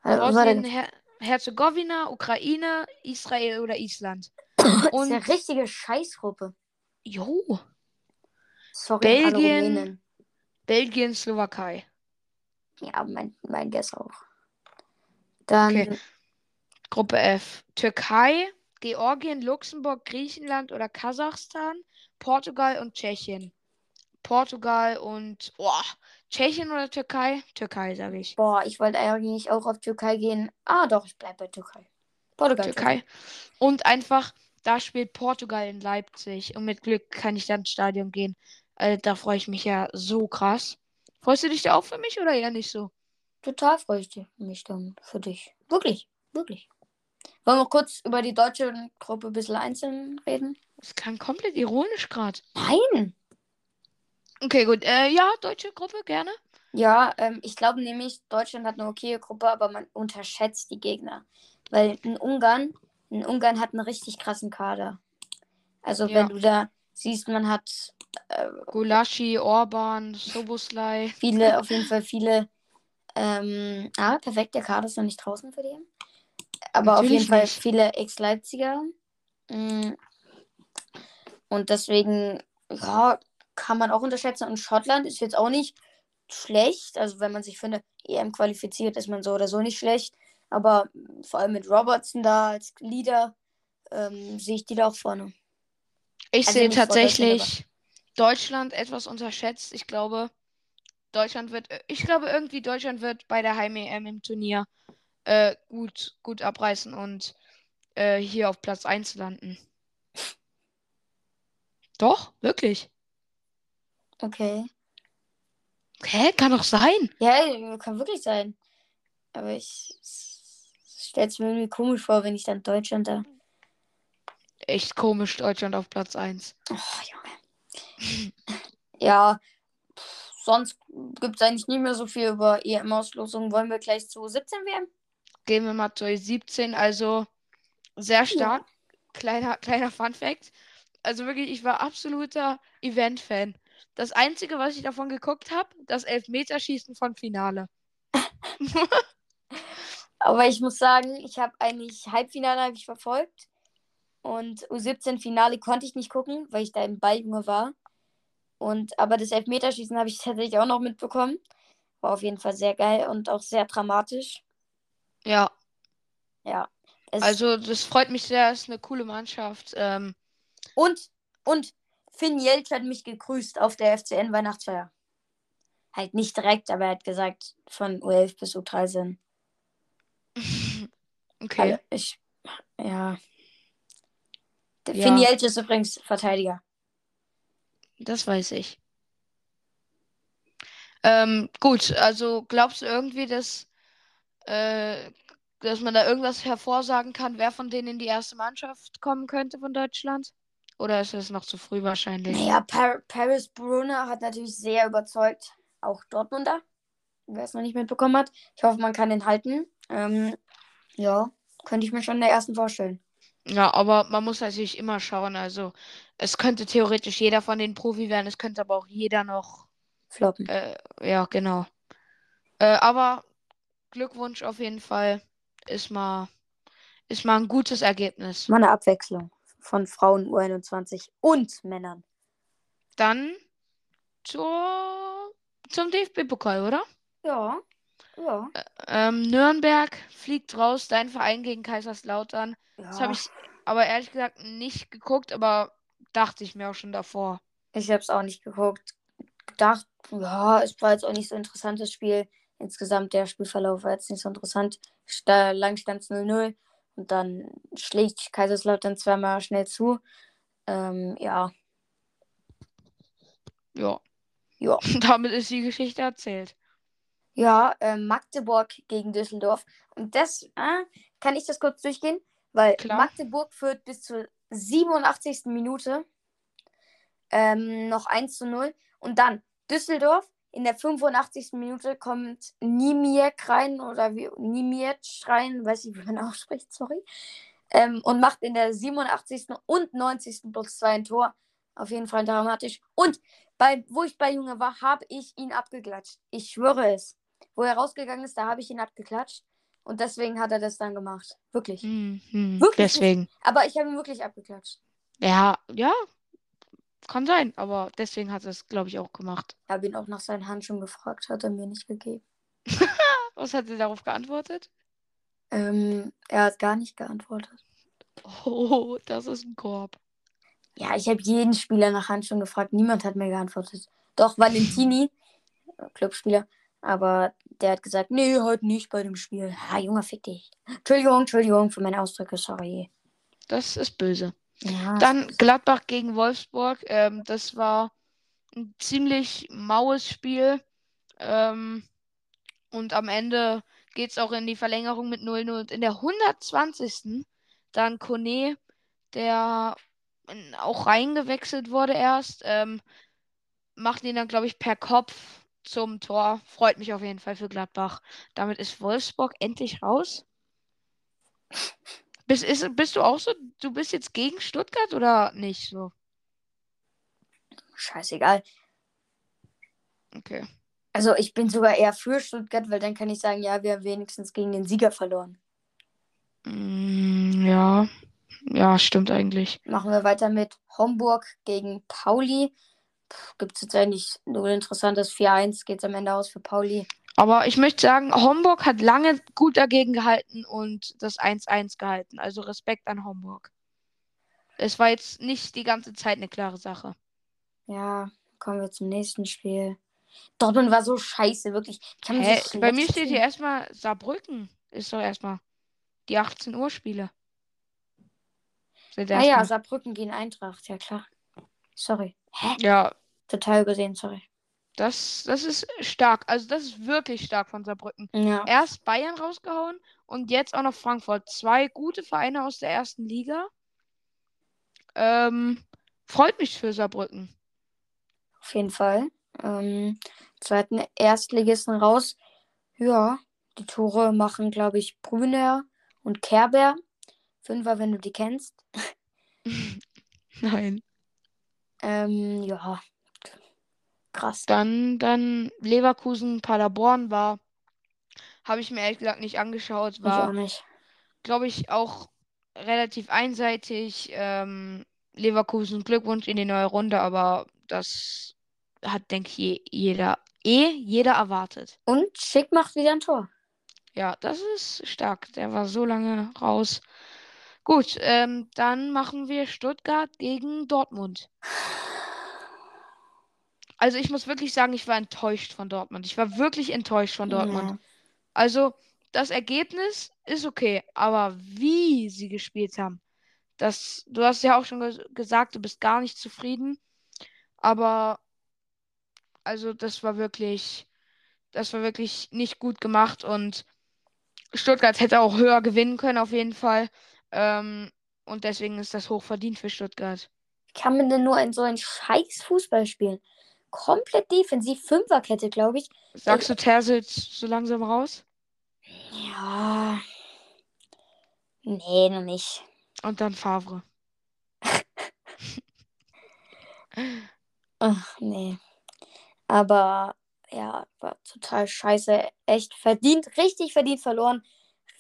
S2: Bosnien. Her Herzegowina, Ukraine, Israel oder Island.
S1: Das ist
S2: Und
S1: eine richtige Scheißgruppe.
S2: jo,
S1: Sorry,
S2: Belgien. Belgien, Slowakei.
S1: Ja, mein, mein Guess auch. Dann
S2: Okay. Gruppe F. Türkei, Georgien, Luxemburg, Griechenland oder Kasachstan, Portugal und Tschechien. Portugal und oh, Tschechien oder Türkei? Türkei, sage ich.
S1: Boah, ich wollte eigentlich auch auf Türkei gehen. Ah, doch, ich bleibe bei Türkei. Portugal.
S2: Türkei. Und einfach, da spielt Portugal in Leipzig. Und mit Glück kann ich dann ins Stadion gehen. Äh, da freue ich mich ja so krass. Freust du dich da auch für mich oder eher nicht so?
S1: Total freue ich dich- mich dann für dich. Wirklich, wirklich. Wollen wir kurz über die deutsche Gruppe ein bisschen einzeln reden?
S2: Das klang komplett ironisch gerade.
S1: Nein.
S2: Okay, gut. Äh, ja, deutsche Gruppe, gerne.
S1: Ja, ähm, ich glaube nämlich, Deutschland hat eine okaye Gruppe, aber man unterschätzt die Gegner. Weil in Ungarn, in Ungarn hat einen richtig krassen Kader. Also
S2: Ja.
S1: wenn du da siehst, man hat äh,
S2: Gulaschi, Orban, Soboslai.
S1: viele, auf jeden Fall viele. Ähm, ah, perfekt, der Kader ist noch nicht draußen für die. Aber auf
S2: Natürlich
S1: jeden Fall
S2: nicht.
S1: viele Ex-Leipziger. Mm. Und deswegen, ja, kann man auch unterschätzen. Und Schottland ist jetzt auch nicht schlecht. Also wenn man sich für eine EM qualifiziert, ist man so oder so nicht schlecht. Aber vor allem mit Robertson da als Leader ähm, sehe ich die da auch vorne.
S2: Ich
S1: Also
S2: sehe tatsächlich Deutschland etwas unterschätzt. Ich glaube, Deutschland wird, ich glaube irgendwie Deutschland wird bei der Heim-EM im Turnier äh, gut, gut abreißen und äh, hier auf Platz 1 landen. Doch, wirklich.
S1: Okay.
S2: Hä? Kann doch sein.
S1: Ja, kann wirklich sein. Aber ich stelle es mir irgendwie komisch vor, wenn ich dann Deutschland da.
S2: Echt komisch, Deutschland auf Platz 1.
S1: Oh, Junge. ja, pff, sonst gibt es eigentlich nicht mehr so viel über EM-Auslosung. Wollen wir gleich zu 17 WM?
S2: Gehen wir mal zu 17, also sehr stark. Kleiner, kleiner Fun Fact. Also wirklich, ich war absoluter Event-Fan. Das Einzige, was ich davon geguckt habe, das Elfmeterschießen von Finale.
S1: Aber ich muss sagen, ich habe eigentlich Halbfinale hab ich verfolgt. Und U17-Finale konnte ich nicht gucken, weil ich da im Balljunge war. Und, aber das Elfmeterschießen habe ich tatsächlich auch noch mitbekommen. War auf jeden Fall sehr geil und auch sehr dramatisch.
S2: Ja,
S1: Ja.
S2: Also das freut mich sehr, ist eine coole Mannschaft. Ähm,
S1: Und, und Finn Jeltsch hat mich gegrüßt auf der FCN-Weihnachtsfeier. Halt nicht direkt, aber er hat gesagt, von U11 bis U13.
S2: okay.
S1: Also ich, ja. Der
S2: Ja.
S1: Jeltsch ist übrigens Verteidiger.
S2: Das weiß ich. Ähm, gut, also glaubst du irgendwie, dass, äh, dass man da irgendwas hervorsagen kann, wer von denen in die erste Mannschaft kommen könnte von Deutschland? Oder ist es noch zu früh wahrscheinlich?
S1: Naja, Par Paris Brunner hat natürlich sehr überzeugt. Auch Dortmunder. Wer es noch nicht mitbekommen hat. Ich hoffe, man kann den halten. Ähm, ja. Könnte ich mir schon in der ersten vorstellen.
S2: Ja, aber man muss natürlich immer schauen. Also, es könnte theoretisch jeder von den Profi werden, es könnte aber auch jeder noch.
S1: Floppen.
S2: Äh, ja, genau. Äh, aber Glückwunsch auf jeden Fall. Ist mal, ist mal ein gutes Ergebnis.
S1: Mal eine Abwechslung von Frauen U21 und Männern.
S2: Dann zur, zum DFB-Pokal, oder?
S1: Ja. Ja.
S2: Ähm, Nürnberg fliegt raus, dein Verein gegen Kaiserslautern. Das habe
S1: ja.
S2: ich aber ehrlich gesagt nicht geguckt, aber dachte ich mir auch schon davor.
S1: Ich habe es auch nicht geguckt. Gedacht, ja, es war jetzt auch nicht so ein interessantes Spiel. Insgesamt der Spielverlauf war jetzt nicht so interessant. Da lang stand es 0-0 und dann schlägt Kaiserslautern zweimal schnell zu. Ähm, ja,
S2: Ja.
S1: Ja.
S2: Damit ist die Geschichte erzählt.
S1: Ja, ähm, Magdeburg gegen Düsseldorf. Und das, äh, kann ich das kurz durchgehen? Weil
S2: Klar.
S1: Magdeburg führt bis zur 87. Minute ähm, noch 1 zu 0. Und dann Düsseldorf in der 85. Minute kommt Nimiek rein oder wie Nimiec rein, weiß ich, wie man ausspricht, sorry. Ähm, und macht in der 87. und 90. plus 2 ein Tor. Auf jeden Fall dramatisch. Und bei, wo ich bei Junge war, habe ich ihn abgeklatscht. Ich schwöre es. Wo er rausgegangen ist, da habe ich ihn abgeklatscht. Und deswegen hat er das dann gemacht. Wirklich.
S2: Hm, hm,
S1: Wirklich
S2: deswegen.
S1: Aber ich habe ihn wirklich abgeklatscht.
S2: Ja, ja. Kann sein, aber deswegen hat er es, glaube ich, auch gemacht.
S1: Ich habe ihn auch nach seinen Handschuhen gefragt, hat er mir nicht gegeben.
S2: Was hat er darauf geantwortet?
S1: Ähm, er hat gar nicht geantwortet.
S2: Oh, das ist ein Korb.
S1: Ja, ich habe jeden Spieler nach Handschuhen gefragt. Niemand hat mir geantwortet. Doch, Valentini, Clubspieler, aber der hat gesagt, nee, heute nicht bei dem Spiel. Ha, Junge, fick dich. Entschuldigung, Entschuldigung für meine Ausdrücke, sorry.
S2: Das ist böse.
S1: Ja,
S2: Dann Gladbach gegen Wolfsburg. Ähm, das war ein ziemlich maues Spiel. Ähm, und am Ende geht es auch in die Verlängerung mit 0-0. Und in der 120. dann Kone, der auch reingewechselt wurde erst, ähm, macht ihn dann, glaube ich, per Kopf zum Tor. Freut mich auf jeden Fall für Gladbach. Damit ist Wolfsburg endlich raus. Bist, ist, bist du auch so? Du bist jetzt gegen Stuttgart oder nicht so?
S1: scheißegal.
S2: Okay.
S1: Also ich bin sogar eher für Stuttgart, weil dann kann ich sagen, ja, wir haben wenigstens gegen den Sieger verloren.
S2: Mm, ja. Ja, stimmt eigentlich.
S1: Machen wir weiter mit Homburg gegen Pauli. Gibt es jetzt eigentlich null interessantes 4-1, geht es am Ende aus für Pauli.
S2: Aber ich möchte sagen, Homburg hat lange gut dagegen gehalten und das 1-1 gehalten. Also Respekt an Homburg. Es war jetzt nicht die ganze Zeit eine klare Sache.
S1: Ja, kommen wir zum nächsten Spiel. Dortmund war so scheiße, wirklich.
S2: Hä? Bei mir steht hier erstmal Saarbrücken. Ist doch erstmal die 18 Uhr Spiele. Sind
S1: Ah Saarbrücken gegen Eintracht, ja klar. Sorry. Hä?
S2: ja,
S1: Total übersehen, sorry.
S2: das, das ist stark. Also das ist wirklich stark von Saarbrücken.
S1: Ja.
S2: Erst Bayern rausgehauen und jetzt auch noch Frankfurt. Zwei gute Vereine aus der ersten Liga. Ähm, freut mich für Saarbrücken.
S1: Auf jeden Fall. Ähm, zweiten Erstligisten raus. Ja, die Tore machen, glaube ich, Brüner und Kerber. Fünfer, wenn du die kennst.
S2: Nein.
S1: Ähm, ja. Krass.
S2: Dann, dann Leverkusen, Paderborn war. Habe ich mir ehrlich gesagt nicht angeschaut. War, glaube ich, auch relativ einseitig. Ähm, Leverkusen, Glückwunsch in die neue Runde, aber das hat, denke ich, je, jeder, eh jeder erwartet.
S1: Und Schick macht wieder ein Tor.
S2: Ja, das ist stark. Der war so lange raus. Gut, ähm, dann machen wir Stuttgart gegen Dortmund. Also ich muss wirklich sagen, ich war enttäuscht von Dortmund. Ich war wirklich enttäuscht von Dortmund.
S1: Ja.
S2: Also das Ergebnis ist okay, aber wie sie gespielt haben, das, du hast ja auch schon ges gesagt, du bist gar nicht zufrieden. Aber also das war wirklich, das war wirklich nicht gut gemacht und Stuttgart hätte auch höher gewinnen können auf jeden Fall. Ähm, und deswegen ist das hoch verdient für Stuttgart.
S1: Wie kann man denn nur in so einen scheiß Fußball spielen? Komplett defensiv, Fünferkette, glaube ich.
S2: Sagst du Terzic so langsam raus?
S1: Ja. Nee, noch nicht.
S2: Und dann Favre.
S1: Ach, nee. Aber ja, war total scheiße. Echt verdient, richtig verdient verloren.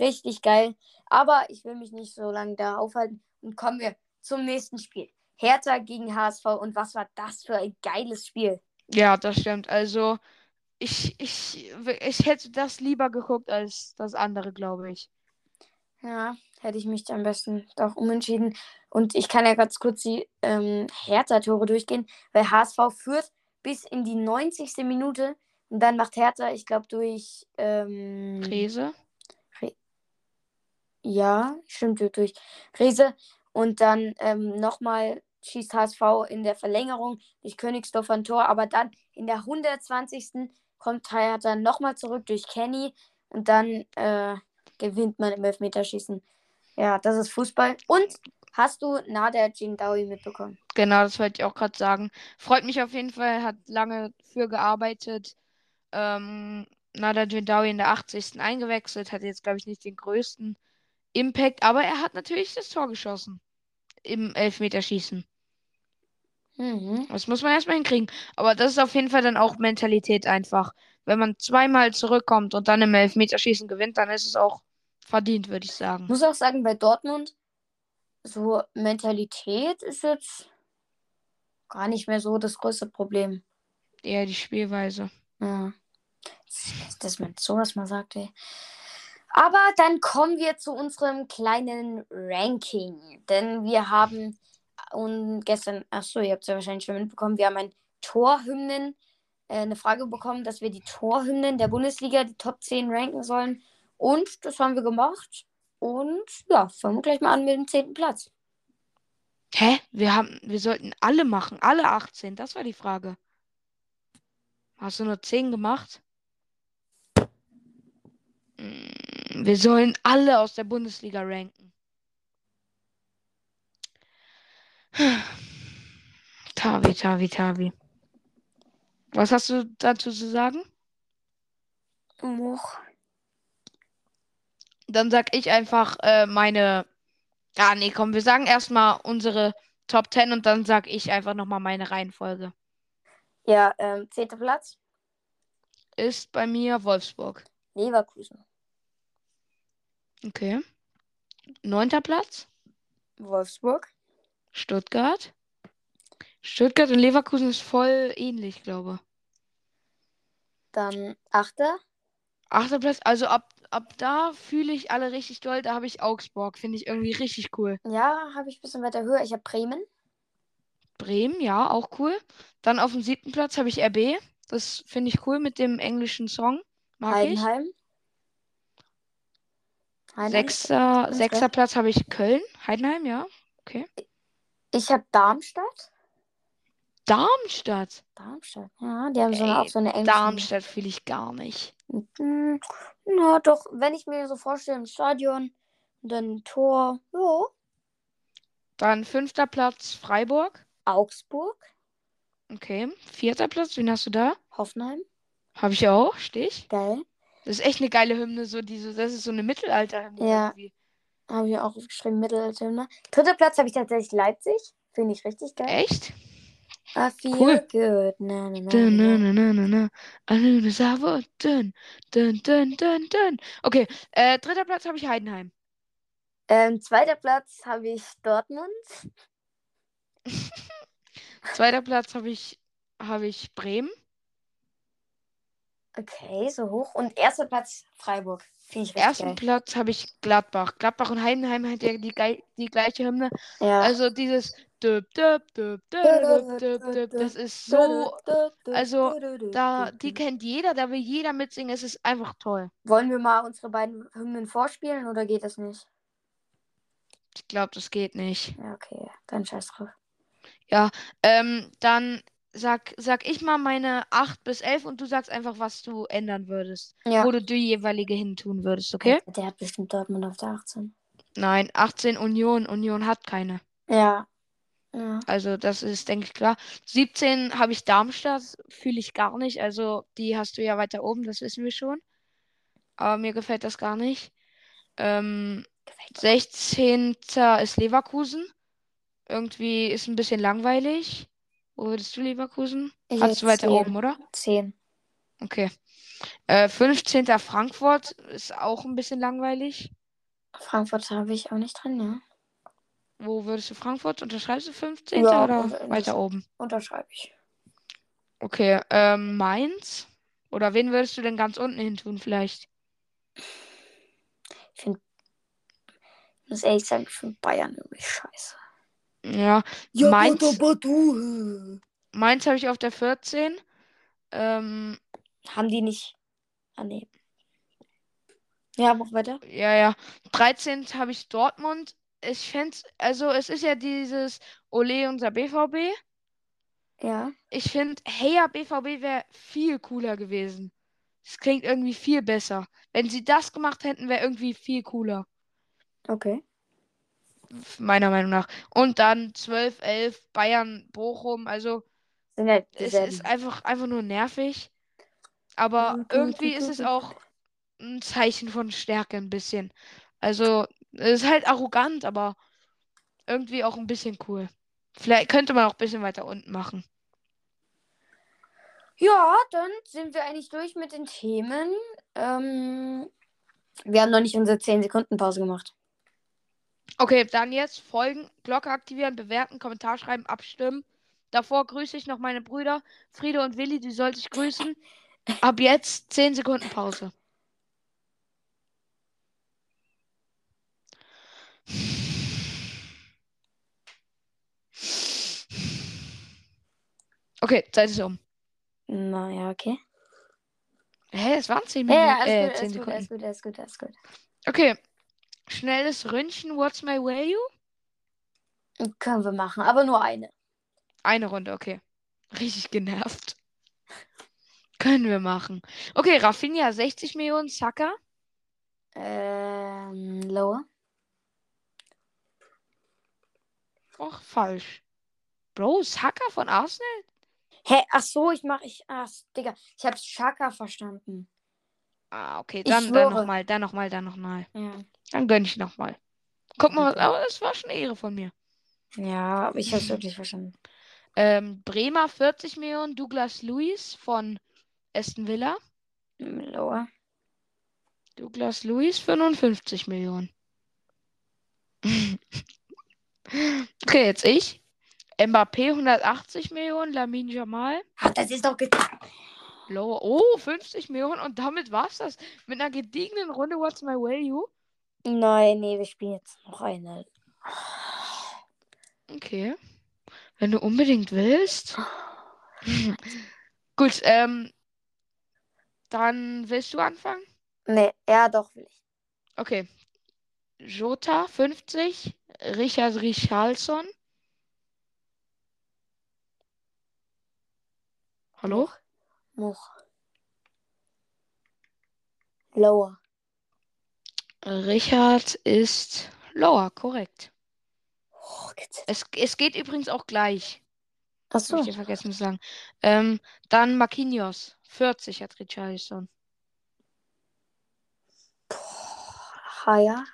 S1: Richtig geil. Aber ich will mich nicht so lange da aufhalten. Und kommen wir zum nächsten Spiel. Hertha gegen HSV. Und was war das für ein geiles Spiel?
S2: Ja, das stimmt. Also, ich, ich, ich hätte das lieber geguckt als das andere, glaube ich.
S1: Ja, hätte ich mich am besten doch umentschieden. Und ich kann ja ganz kurz die ähm, Hertha-Tore durchgehen, weil HSV führt bis in die 90. Minute. Und dann macht Hertha, ich glaube, durch. Ähm,
S2: Rese?
S1: Ja, stimmt, durch Rese. Und dann ähm, nochmal schießt HSV in der Verlängerung durch Königsdorf ein Tor. Aber dann in der 120. kommt Hertha nochmal zurück durch Kenny. Und dann äh, gewinnt man im Elfmeterschießen. Ja, das ist Fußball. Und hast du Nader Jindawi mitbekommen?
S2: Genau, das wollte ich auch gerade sagen. Freut mich auf jeden Fall, hat lange für gearbeitet. Ähm, Nader Jindawi in der 80. eingewechselt, hat jetzt, glaube ich, nicht den größten Impact, aber er hat natürlich das Tor geschossen im Elfmeterschießen.
S1: Mhm.
S2: Das muss man erstmal hinkriegen. Aber das ist auf jeden Fall dann auch Mentalität einfach. Wenn man zweimal zurückkommt und dann im Elfmeterschießen gewinnt, dann ist es auch verdient, würde ich sagen.
S1: Ich muss auch sagen, bei Dortmund, so Mentalität ist jetzt gar nicht mehr so das größte Problem.
S2: Eher die Spielweise.
S1: Ja. Das, dass man sowas mal sagt, ey. Aber dann kommen wir zu unserem kleinen Ranking. Denn wir haben und gestern, achso, ihr habt es ja wahrscheinlich schon mitbekommen, wir haben ein Torhymnen, äh, eine Frage bekommen, dass wir die Torhymnen der Bundesliga, die Top 10 ranken sollen. Und das haben wir gemacht. Und ja, fangen wir gleich mal an mit dem zehnten Platz.
S2: Hä? Wir haben, wir sollten alle machen, alle 18. Das war die Frage. Hast du nur 10 gemacht? Mm, Wir sollen alle aus der Bundesliga ranken. Tavi, Tavi, Tavi. Was hast du dazu zu sagen?
S1: Moch.
S2: Dann sag ich einfach äh, meine. Ah, nee, komm, wir sagen erstmal unsere Top 10 und dann sag ich einfach nochmal meine Reihenfolge.
S1: Ja, ähm, zehnter Platz.
S2: Ist bei mir Wolfsburg.
S1: Leverkusen.
S2: Okay. Neunter Platz.
S1: Wolfsburg.
S2: Stuttgart. Stuttgart und Leverkusen ist voll ähnlich, glaube
S1: Dann achter.
S2: Achter Platz, also ab, ab da fühle ich alle richtig doll. Da habe ich Augsburg, finde ich irgendwie richtig cool.
S1: Ja, habe ich ein bisschen weiter höher. Ich habe Bremen.
S2: Bremen, ja, auch cool. Dann auf dem siebten Platz habe ich RB. Das finde ich cool mit dem englischen Song. Mag
S1: Heidenheim.
S2: ich.
S1: Heidenheim.
S2: Sechster, sechster Platz habe ich Köln. Heidenheim, ja.
S1: Ich habe Darmstadt.
S2: Darmstadt.
S1: Darmstadt. Ja, die haben so eine,
S2: Ey,
S1: auch so eine englische.
S2: Darmstadt fühle ich gar nicht.
S1: Hm, Na doch, wenn ich mir so vorstelle, im Stadion dann ein Tor. Ja.
S2: Dann fünfter Platz Freiburg.
S1: Augsburg.
S2: Okay. Vierter Platz, wen hast du da?
S1: Hoffenheim.
S2: Habe ich auch, Stich.
S1: Geil.
S2: Das ist echt eine geile Hymne, so diese, das ist so eine Mittelalterhymne
S1: Ja.
S2: irgendwie.
S1: Habe ich auch aufgeschrieben, Mittelalter. Dritter Platz habe ich tatsächlich Leipzig. Finde ich richtig geil.
S2: Echt?
S1: I feel
S2: Cool.
S1: good. Na, na, na,
S2: Dun,
S1: na.
S2: na, na, na, na. Alune Savo. Dun, dun, dun, dun, dun. Okay, äh, dritter Platz habe ich Heidenheim.
S1: Ähm, zweiter Platz habe ich Dortmund.
S2: Zweiter Platz habe ich, habe ich Bremen.
S1: Okay, so hoch. Und erster Platz Freiburg. Finde ich richtig
S2: Ersten
S1: geil.
S2: Platz habe ich Gladbach. Gladbach und Heidenheim hat ja die, die gleiche Hymne.
S1: Ja.
S2: Also dieses düb, düb, düb, das ist so, also, da, die kennt jeder, da will jeder mitsingen. Es ist einfach toll.
S1: Wollen wir mal unsere beiden Hymnen vorspielen oder geht das nicht?
S2: Ich glaube, das geht nicht.
S1: Ja, okay. Dann scheiß drauf.
S2: Ähm, dann sag, sag ich mal meine 8 bis 11 und du sagst einfach, was du ändern würdest.
S1: Ja.
S2: Wo du die jeweilige hin tun würdest, okay?
S1: Der hat bestimmt Dortmund auf der 18.
S2: Nein, 18 Union. Union hat keine.
S1: Ja. Ja.
S2: Also, das ist, denke ich, klar. 17 habe ich Darmstadt. Fühle ich gar nicht. Also, die hast du ja weiter oben, das wissen wir schon. Aber mir gefällt das gar nicht. Ähm,
S1: Gefällt mir.
S2: 16. ist Leverkusen. Irgendwie ist ein bisschen langweilig. Wo würdest du Leverkusen?
S1: Ich
S2: Hast du weiter
S1: zehn.
S2: oben, oder?
S1: 10.
S2: Okay. Äh, 15. Frankfurt ist auch ein bisschen langweilig.
S1: Frankfurt habe ich auch nicht drin, ja.
S2: Wo würdest du Frankfurt? Unterschreibst du 15.
S1: Ja,
S2: oder
S1: unter-
S2: weiter oben?
S1: Unterschreibe ich.
S2: Okay. Ähm, Mainz? Oder wen würdest du denn ganz unten hin tun, vielleicht?
S1: Ich finde, ich muss ehrlich sagen, ich finde Bayern irgendwie scheiße.
S2: Ja.
S1: Ja,
S2: Mainz-
S1: aber du.
S2: Mainz habe ich auf der 14. Ähm,
S1: Haben die nicht. Ah, nee. Ja, mach weiter.
S2: ja, ja. 13. habe ich Dortmund. Ich fände, also es ist ja dieses Ole unser BVB.
S1: Ja.
S2: Ich finde, Heya BVB wäre viel cooler gewesen. Es klingt irgendwie viel besser. Wenn sie das gemacht hätten, wäre irgendwie viel cooler.
S1: Okay.
S2: Meiner Meinung nach. Und dann 12, 11, Bayern, Bochum. Also
S1: Sind ja
S2: es ist einfach, einfach nur nervig. Aber irgendwie ist es auch ein Zeichen von Stärke ein bisschen. Also es ist halt arrogant, aber irgendwie auch ein bisschen cool. Vielleicht könnte man auch ein bisschen weiter unten machen.
S1: Ja, dann sind wir eigentlich durch mit den Themen. Ähm, wir haben noch nicht unsere 10 Sekunden Pause gemacht.
S2: Okay, dann jetzt folgen, Glocke aktivieren, bewerten, Kommentar schreiben, abstimmen. Davor grüße ich noch meine Brüder Friede und Willi, die sollte ich grüßen. Ab jetzt 10 Sekunden Pause. Okay, Zeit ist um.
S1: Naja, okay.
S2: Hä, es waren 10
S1: Ja,
S2: Minuten.
S1: ja, alles
S2: äh,
S1: gut,
S2: 10
S1: alles gut,
S2: Sekunden.
S1: alles gut, alles gut, alles gut.
S2: Okay. Schnelles Ründchen, what's my you?
S1: Können wir machen, aber nur eine.
S2: Eine Runde, okay. Richtig genervt. Können wir machen. Okay, Rafinha 60 Millionen, Saka.
S1: Ähm, lower.
S2: Och, falsch. Bro, Saka von Arsenal?
S1: Hä, ach so, ich mach, ich, ach, Digga, ich hab Shaka verstanden.
S2: Ah, okay, dann, dann nochmal, dann nochmal, dann nochmal.
S1: Ja.
S2: Dann gönn ich nochmal. Guck mal,
S1: Okay.
S2: aber es war schon eine Ehre von mir.
S1: Ja, aber ich hab's wirklich verstanden.
S2: Ähm, Bremer 40 Millionen, Douglas Luiz von Aston Villa.
S1: Lower.
S2: Douglas Luiz 55 Millionen. okay, jetzt ich. Mbappé 180 Millionen, Lamin Jamal.
S1: Ach, das ist doch getan.
S2: Lower. Oh, 50 Millionen und damit war's das. Mit einer gediegenen Runde What's My You.
S1: Nein, nee, wir spielen jetzt noch eine.
S2: Okay. Wenn du unbedingt willst. Gut, ähm. Dann willst du anfangen?
S1: Nee, ja, doch, will ich.
S2: Okay. Jota 50, Richard Richarlson. Hallo?
S1: Much. Lower.
S2: Richard ist lower, korrekt.
S1: Oh.
S2: Es, es geht übrigens auch gleich.
S1: Ach
S2: Hab ich vergessen zu sagen. Ähm, dann Marquinhos 40 hat Richarlison.
S1: Higher.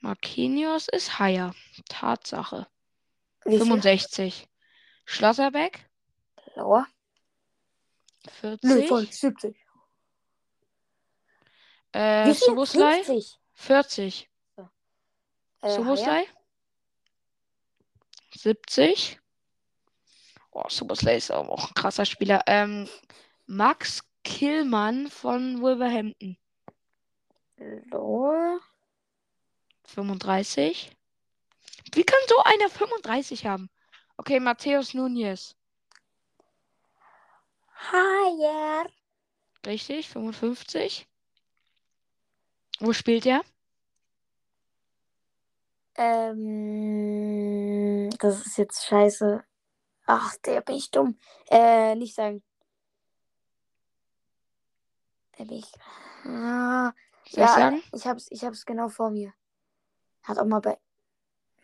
S2: Marquinhos ist higher. Tatsache.
S1: Wie viel?
S2: 65. Schlotterbeck
S1: Lower.
S2: 40.
S1: 70.
S2: Äh,
S1: 50.
S2: 40.
S1: Äh, higher.
S2: Soboslai 70. Oh, Soboslai ist auch auch ein krasser Spieler. Ähm, Max Killmann von Wolverhampton
S1: Lower.
S2: 35. Wie kann so einer 35 haben? Okay, Matthäus Nunez.
S1: Higher.
S2: Richtig, 55. Wo spielt er?
S1: Ähm, das ist jetzt scheiße. Ach, der bin ich dumm. Äh, nicht sagen. Äh, bin ich. Ah,
S2: Soll ich
S1: ja,
S2: sagen?
S1: ich hab's, ich hab's genau vor mir. Hat auch mal bei.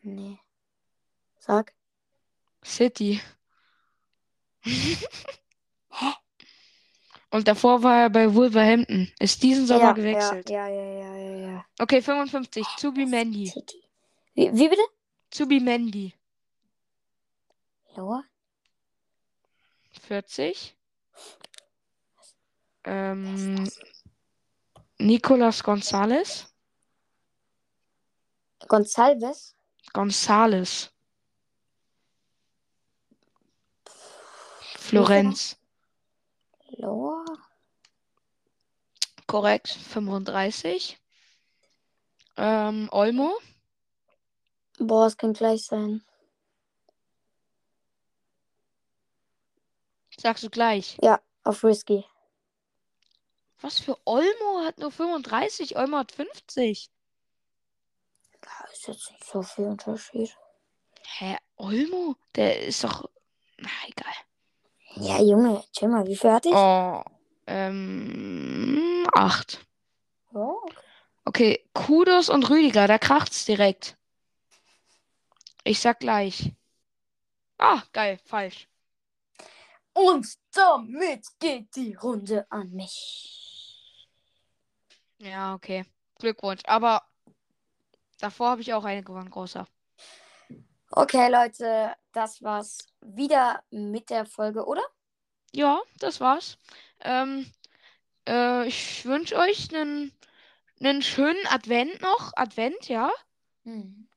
S1: Nee. Sag.
S2: City.
S1: Hä?
S2: Und davor war er bei Wolverhampton. Ist diesen Sommer
S1: ja,
S2: gewechselt.
S1: Ja, ja, ja, ja, ja.
S2: Okay, 55. Zubimendi.
S1: City. Wie, wie bitte?
S2: Zubimendi.
S1: Lower?
S2: 40. Ähm, Nicolas Gonzalez.
S1: Gonzalves?
S2: Gonzales. Florenz.
S1: Lower?
S2: Korrekt. 35. Ähm, Olmo.
S1: Boah, es kann gleich sein.
S2: Sagst du gleich.
S1: Ja, auf Risky.
S2: Was für Olmo hat nur 35? Olmo hat 50.
S1: Ja, ist jetzt nicht so viel Unterschied.
S2: Hä? Olmo? Der ist doch. Na, egal.
S1: Ja, Junge, chill mal, wie viel hatte ich?
S2: Oh. Ähm. 8.
S1: Oh, okay.
S2: Okay, Kudos und Rüdiger, da kracht's direkt. Ich sag gleich. Ah, geil, falsch.
S1: Und damit geht die Runde an mich.
S2: Ja, okay. Glückwunsch. Aber davor habe ich auch eine gewonnen, großer.
S1: Okay, Leute, das war's wieder mit der Folge, oder?
S2: Ja, das war's. Ähm, äh, ich wünsche euch einen, einen schönen Advent noch. Advent, ja.
S1: Hm.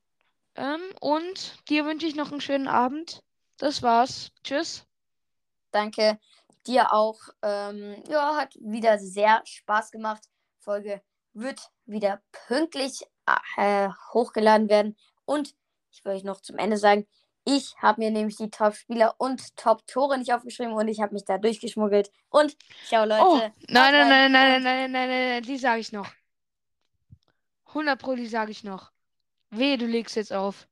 S2: Ähm, und dir wünsche ich noch einen schönen Abend. Das war's. Tschüss.
S1: Danke dir auch. Ähm, ja, hat wieder sehr Spaß gemacht. Folge wird wieder pünktlich äh, hochgeladen werden. Und ich will euch noch zum Ende sagen, ich habe mir nämlich die Top-Spieler und Top-Tore nicht aufgeschrieben und ich habe mich da durchgeschmuggelt. Und ciao, Leute.
S2: Oh, nein, nein, nein, nein,
S1: und-
S2: nein, nein, nein, nein, nein, die sage ich noch. 100 Pro, die sage ich noch. Wehe, du legst jetzt auf.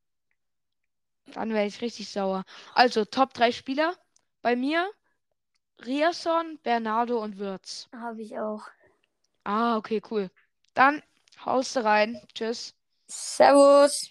S2: Dann wäre ich richtig sauer. Also, Top 3 Spieler. Bei mir Riasson, Bernardo und Würz.
S1: Habe ich auch.
S2: Ah, okay, cool. Dann haust du rein. Tschüss.
S1: Servus.